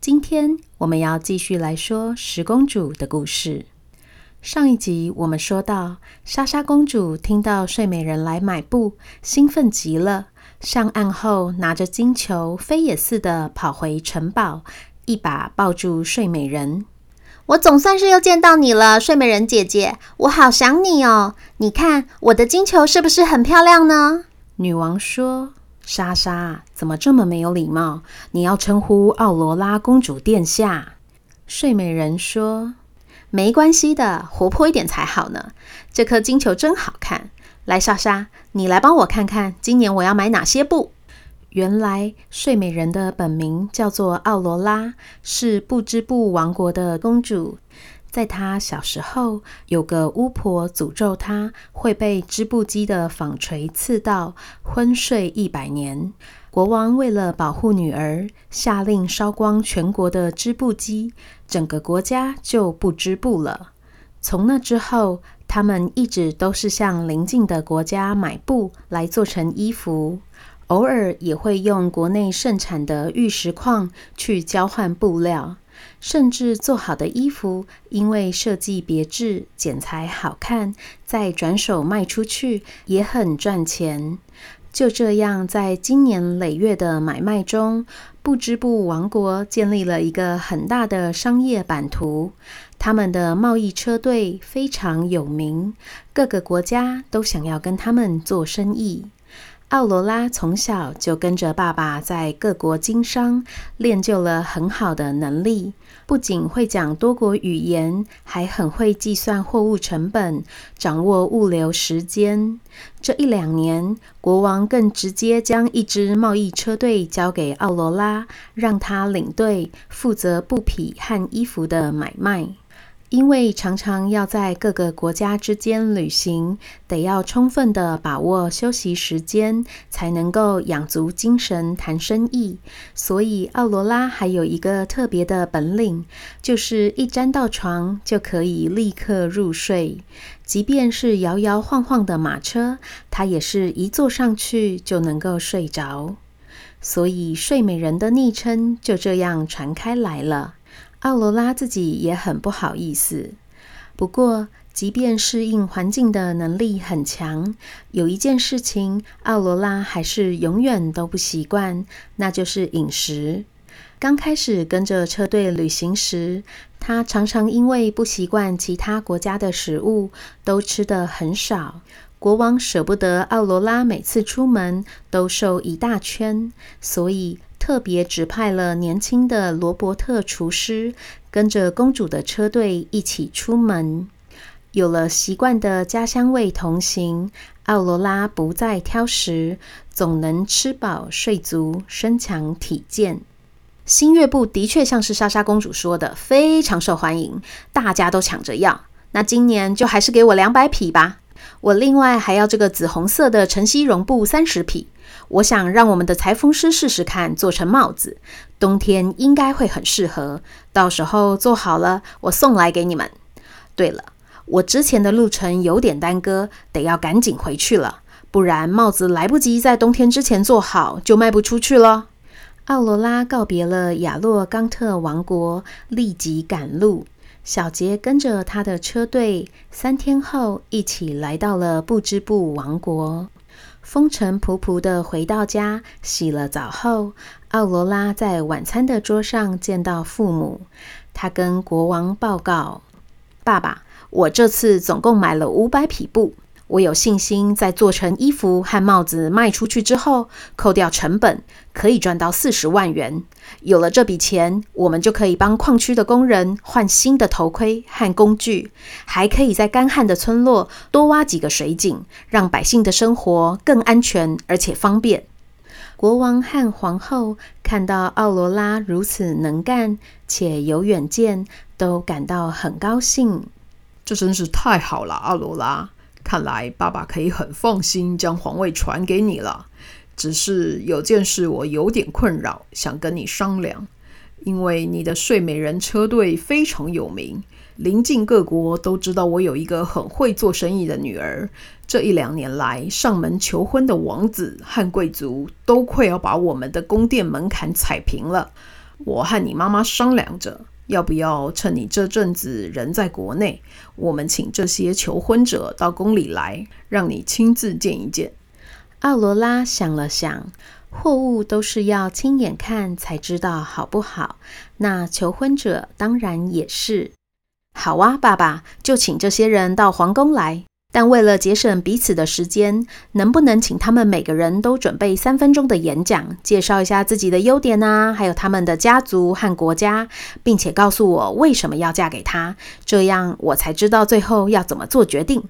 今天我们要继续来说十公主的故事。上一集我们说到，莎莎公主听到睡美人来买布，兴奋极了。上岸后，拿着金球，飞也似的跑回城堡，一把抱住睡美人。我总算是又见到你了，睡美人姐姐，我好想你哦。你看我的金球是不是很漂亮呢？女王说。莎莎，怎么这么没有礼貌？你要称呼奥罗拉公主殿下。睡美人说：“没关系的，活泼一点才好呢。这颗金球真好看。来，莎莎，你来帮我看看，今年我要买哪些布。”原来，睡美人的本名叫做奥罗拉，是布织布王国的公主。在他小时候，有个巫婆诅咒他会被织布机的纺锤刺到，昏睡一百年。国王为了保护女儿，下令烧光全国的织布机，整个国家就不织布了。从那之后，他们一直都是向邻近的国家买布来做成衣服，偶尔也会用国内盛产的玉石矿去交换布料。甚至做好的衣服，因为设计别致、剪裁好看，再转手卖出去也很赚钱。就这样，在经年累月的买卖中，布织布王国建立了一个很大的商业版图。他们的贸易车队非常有名，各个国家都想要跟他们做生意。奥罗拉从小就跟着爸爸在各国经商，练就了很好的能力。不仅会讲多国语言，还很会计算货物成本，掌握物流时间。这一两年，国王更直接将一支贸易车队交给奥罗拉，让他领队，负责布匹和衣服的买卖。因为常常要在各个国家之间旅行，得要充分的把握休息时间，才能够养足精神谈生意。所以奥罗拉还有一个特别的本领，就是一沾到床就可以立刻入睡，即便是摇摇晃晃的马车，她也是一坐上去就能够睡着。所以睡美人的昵称就这样传开来了。奥罗拉自己也很不好意思，不过，即便适应环境的能力很强，有一件事情，奥罗拉还是永远都不习惯，那就是饮食。刚开始跟着车队旅行时，她常常因为不习惯其他国家的食物，都吃得很少。国王舍不得奥罗拉每次出门都瘦一大圈，所以，特别指派了年轻的罗伯特厨师跟着公主的车队一起出门。有了习惯的家乡味同行，奥罗拉不再挑食，总能吃饱睡足，身强体健。新月布的确像是莎莎公主说的，非常受欢迎，大家都抢着要。那今年就还是给我两百匹吧。我另外还要这个紫红色的晨曦绒布三十匹。我想让我们的裁缝师试试看做成帽子，冬天应该会很适合。到时候做好了，我送来给你们。对了，我之前的路程有点耽搁，得要赶紧回去了，不然帽子来不及在冬天之前做好，就卖不出去了。奥罗拉告别了亚洛冈特王国，立即赶路。小杰跟着他的车队，三天后一起来到了布织布王国。风尘仆仆地回到家，洗了澡后，奥罗拉在晚餐的桌上见到父母。他跟国王报告：“爸爸，我这次总共买了五百匹布。”我有信心，在做成衣服和帽子卖出去之后，扣掉成本，可以赚到四十万元。有了这笔钱，我们就可以帮矿区的工人换新的头盔和工具，还可以在干旱的村落多挖几个水井，让百姓的生活更安全而且方便。国王和皇后看到奥罗拉如此能干且有远见，都感到很高兴。这真是太好了，奥罗拉！看来爸爸可以很放心将皇位传给你了。只是有件事我有点困扰，想跟你商量。因为你的睡美人车队非常有名，邻近各国都知道我有一个很会做生意的女儿。这一两年来，上门求婚的王子和贵族都快要把我们的宫殿门槛踩平了。我和你妈妈商量着。要不要趁你这阵子人在国内，我们请这些求婚者到宫里来，让你亲自见一见？奥罗拉想了想，货物都是要亲眼看才知道好不好。那求婚者当然也是。好啊，爸爸，就请这些人到皇宫来。但为了节省彼此的时间，能不能请他们每个人都准备三分钟的演讲，介绍一下自己的优点啊，还有他们的家族和国家，并且告诉我为什么要嫁给他，这样我才知道最后要怎么做决定。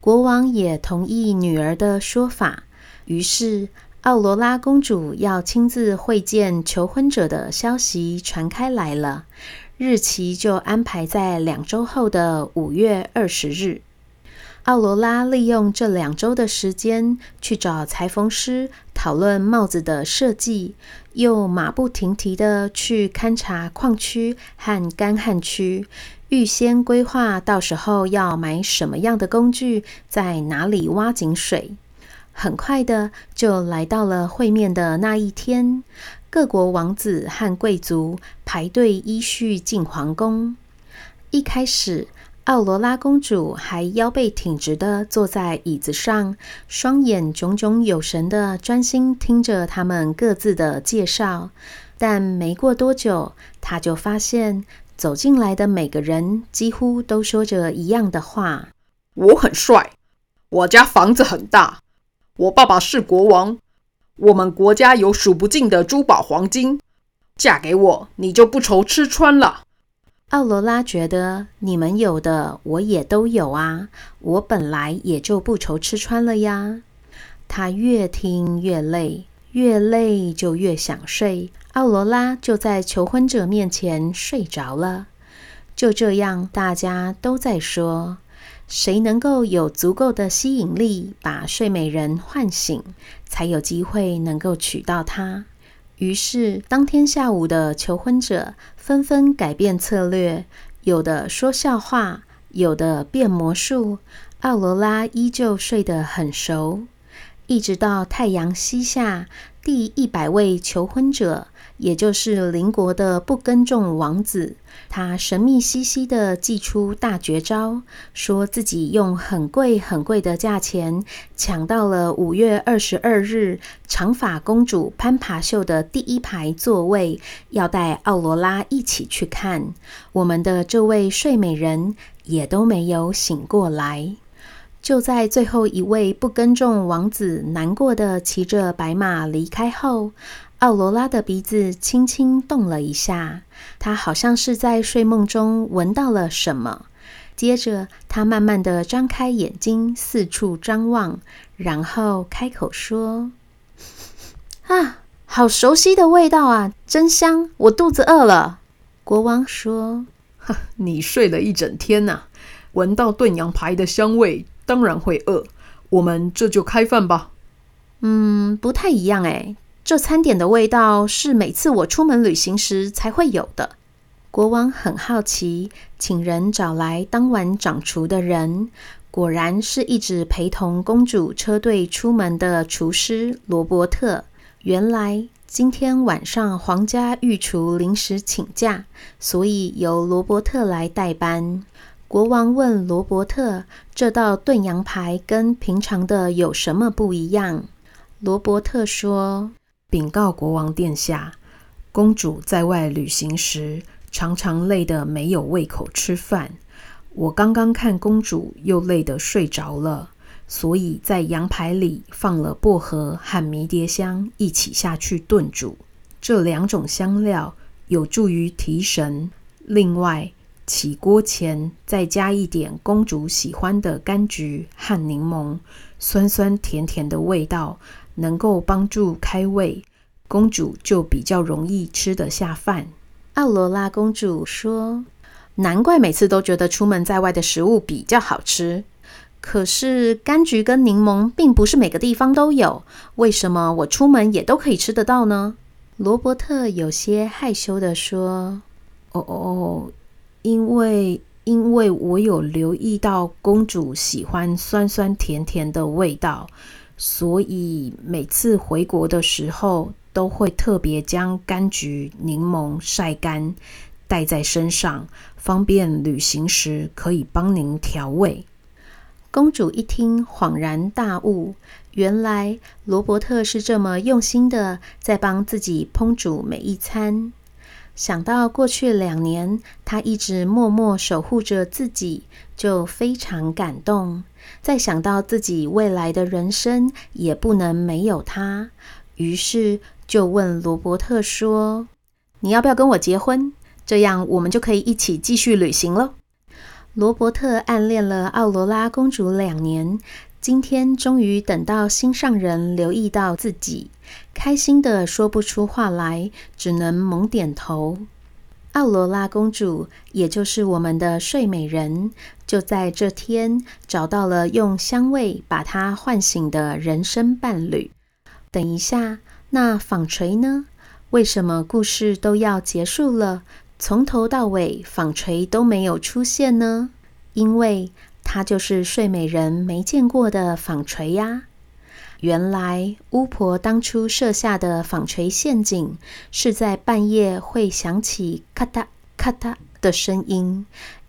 国王也同意女儿的说法，于是奥罗拉公主要亲自会见求婚者的消息传开来了，日期就安排在两周后的五月二十日。奥罗拉利用这两周的时间去找裁缝师讨论帽子的设计，又马不停蹄地去勘察矿区和干旱区，预先规划到时候要买什么样的工具，在哪里挖井水。很快的就来到了会面的那一天，各国王子和贵族排队依序进皇宫。一开始，奥罗拉公主还腰背挺直地坐在椅子上，双眼炯炯有神地专心听着他们各自的介绍。但没过多久，她就发现走进来的每个人几乎都说着一样的话：“我很帅，我家房子很大，我爸爸是国王，我们国家有数不尽的珠宝黄金，嫁给我，你就不愁吃穿了。”奥罗拉觉得你们有的我也都有啊，我本来也就不愁吃穿了呀。她越听越累，越累就越想睡。奥罗拉就在求婚者面前睡着了。就这样，大家都在说，谁能够有足够的吸引力把睡美人唤醒，才有机会能够娶到她。于是，当天下午的求婚者纷纷改变策略，有的说笑话，有的变魔术。奥罗拉依旧睡得很熟，一直到太阳西下，第一百位求婚者。也就是邻国的不耕种王子，他神秘兮兮地祭出大绝招，说自己用很贵很贵的价钱抢到了五月二十二日长发公主攀爬秀的第一排座位，要带奥罗拉一起去看。我们的这位睡美人也都没有醒过来。就在最后一位不耕种王子难过的骑着白马离开后。奥罗拉的鼻子轻轻动了一下，她好像是在睡梦中闻到了什么。接着，她慢慢地张开眼睛，四处张望，然后开口说：“啊，好熟悉的味道啊，真香！我肚子饿了。”国王说：“你睡了一整天呐，闻到炖羊排的香味，当然会饿。我们这就开饭吧。”嗯，不太一样哎。这餐点的味道是每次我出门旅行时才会有的。国王很好奇，请人找来当晚掌厨的人，果然是一直陪同公主车队出门的厨师罗伯特。原来今天晚上皇家御厨临时请假，所以由罗伯特来代班。国王问罗伯特：“这道炖羊排跟平常的有什么不一样？”罗伯特说。禀告国王殿下，公主在外旅行时常常累得没有胃口吃饭。我刚刚看公主又累得睡着了，所以在羊排里放了薄荷和迷迭香一起下去炖煮。这两种香料有助于提神。另外，起锅前再加一点公主喜欢的柑橘和柠檬，酸酸甜甜的味道。能够帮助开胃，公主就比较容易吃得下饭。奥罗拉公主说：“难怪每次都觉得出门在外的食物比较好吃。可是柑橘跟柠檬并不是每个地方都有，为什么我出门也都可以吃得到呢？”罗伯特有些害羞地说：“哦哦，因为因为我有留意到公主喜欢酸酸甜甜的味道。”所以每次回国的时候，都会特别将柑橘、柠檬晒干，带在身上，方便旅行时可以帮您调味。公主一听，恍然大悟，原来罗伯特是这么用心的在帮自己烹煮每一餐。想到过去两年，他一直默默守护着自己，就非常感动。再想到自己未来的人生也不能没有他，于是就问罗伯特说：“你要不要跟我结婚？这样我们就可以一起继续旅行了。”罗伯特暗恋了奥罗拉公主两年。今天终于等到心上人留意到自己，开心的说不出话来，只能猛点头。奥罗拉公主，也就是我们的睡美人，就在这天找到了用香味把她唤醒的人生伴侣。等一下，那纺锤呢？为什么故事都要结束了，从头到尾纺锤都没有出现呢？因为。它就是睡美人没见过的纺锤呀！原来巫婆当初设下的纺锤陷阱，是在半夜会响起咔嗒咔嗒的声音，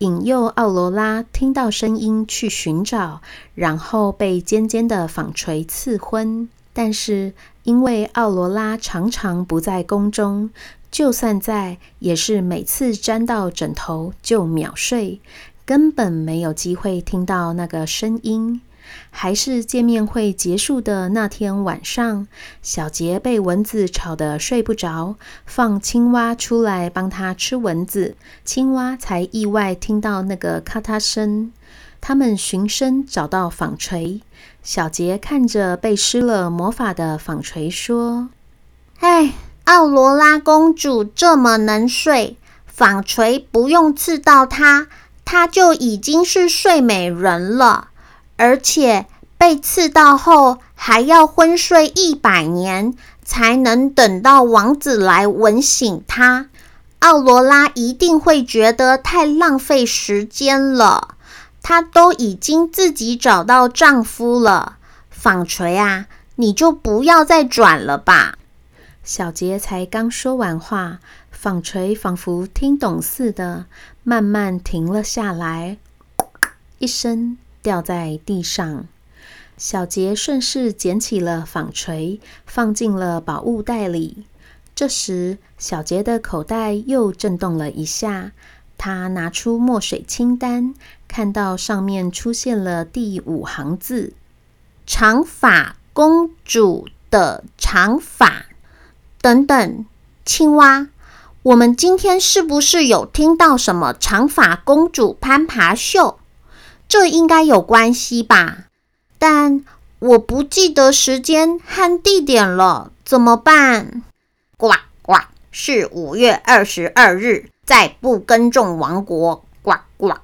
引诱奥罗拉听到声音去寻找，然后被尖尖的纺锤刺昏。但是因为奥罗拉常常不在宫中，就算在，也是每次沾到枕头就秒睡。根本没有机会听到那个声音。还是见面会结束的那天晚上，小杰被蚊子吵得睡不着，放青蛙出来帮他吃蚊子，青蛙才意外听到那个咔嗒声。他们循声找到纺锤，小杰看着被施了魔法的纺锤说：“哎，奥罗拉公主这么能睡，纺锤不用刺到她。”她就已经是睡美人了，而且被刺到后还要昏睡一百年，才能等到王子来吻醒她。奥罗拉一定会觉得太浪费时间了。她都已经自己找到丈夫了，纺锤啊，你就不要再转了吧。小杰才刚说完话。纺锤仿佛听懂似的，慢慢停了下来，一声掉在地上。小杰顺势捡起了纺锤，放进了宝物袋里。这时，小杰的口袋又震动了一下，他拿出墨水清单，看到上面出现了第五行字：“长发公主的长发。”等等，青蛙。我们今天是不是有听到什么长发公主攀爬秀？这应该有关系吧？但我不记得时间和地点了，怎么办？呱呱，是五月二十二日，在不耕种王国。呱呱，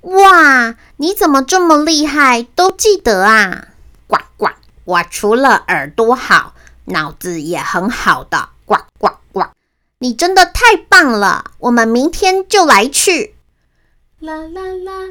哇，你怎么这么厉害，都记得啊？呱呱，我除了耳朵好，脑子也很好的。呱呱呱。你真的太棒了！我们明天就来去。啦啦啦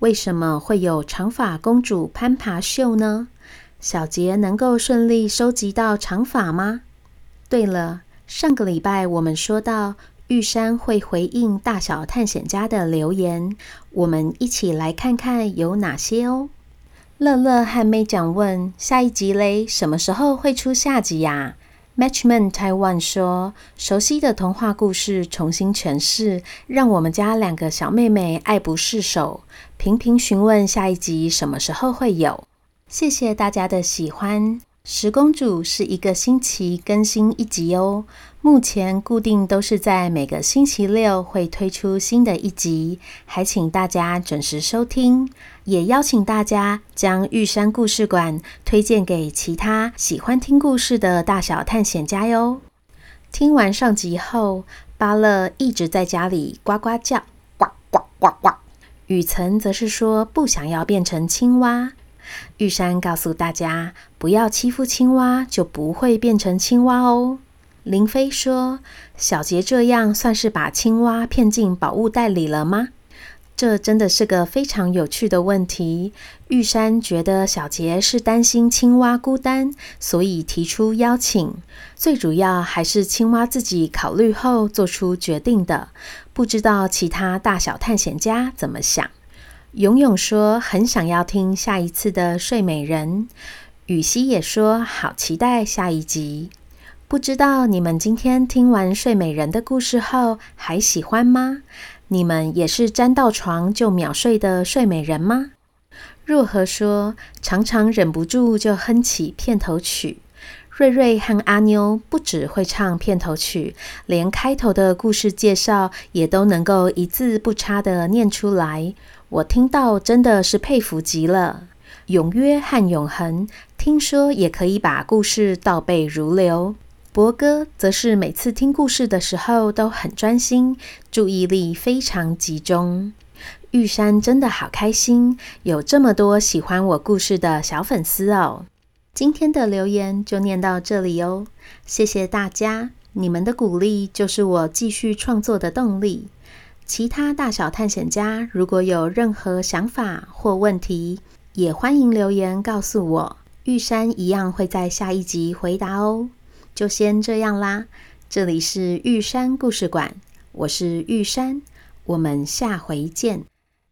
为什么会有长发公主攀爬秀呢？小杰能够顺利收集到长发吗？对了，上个礼拜我们说到玉山会回应大小探险家的留言，我们一起来看看有哪些哦。乐乐还没讲问下一集嘞，什么时候会出下集呀？Matchman Taiwan 说：“熟悉的童话故事重新诠释，让我们家两个小妹妹爱不释手，频频询问下一集什么时候会有。”谢谢大家的喜欢。十公主是一个星期更新一集哦，目前固定都是在每个星期六会推出新的一集，还请大家准时收听，也邀请大家将玉山故事馆推荐给其他喜欢听故事的大小探险家哟。听完上集后，巴乐一直在家里呱呱叫，呱呱呱呱。雨岑则是说不想要变成青蛙。玉山告诉大家，不要欺负青蛙，就不会变成青蛙哦。林飞说：“小杰这样算是把青蛙骗进宝物袋里了吗？”这真的是个非常有趣的问题。玉山觉得小杰是担心青蛙孤单，所以提出邀请。最主要还是青蛙自己考虑后做出决定的。不知道其他大小探险家怎么想。勇勇说很想要听下一次的睡美人，雨熙也说好期待下一集。不知道你们今天听完睡美人的故事后还喜欢吗？你们也是沾到床就秒睡的睡美人吗？若何说常常忍不住就哼起片头曲。瑞瑞和阿妞不只会唱片头曲，连开头的故事介绍也都能够一字不差地念出来。我听到真的是佩服极了。永约和永恒听说也可以把故事倒背如流。博哥则是每次听故事的时候都很专心，注意力非常集中。玉山真的好开心，有这么多喜欢我故事的小粉丝哦。今天的留言就念到这里哦，谢谢大家，你们的鼓励就是我继续创作的动力。其他大小探险家如果有任何想法或问题，也欢迎留言告诉我。玉山一样会在下一集回答哦。就先这样啦，这里是玉山故事馆，我是玉山，我们下回见。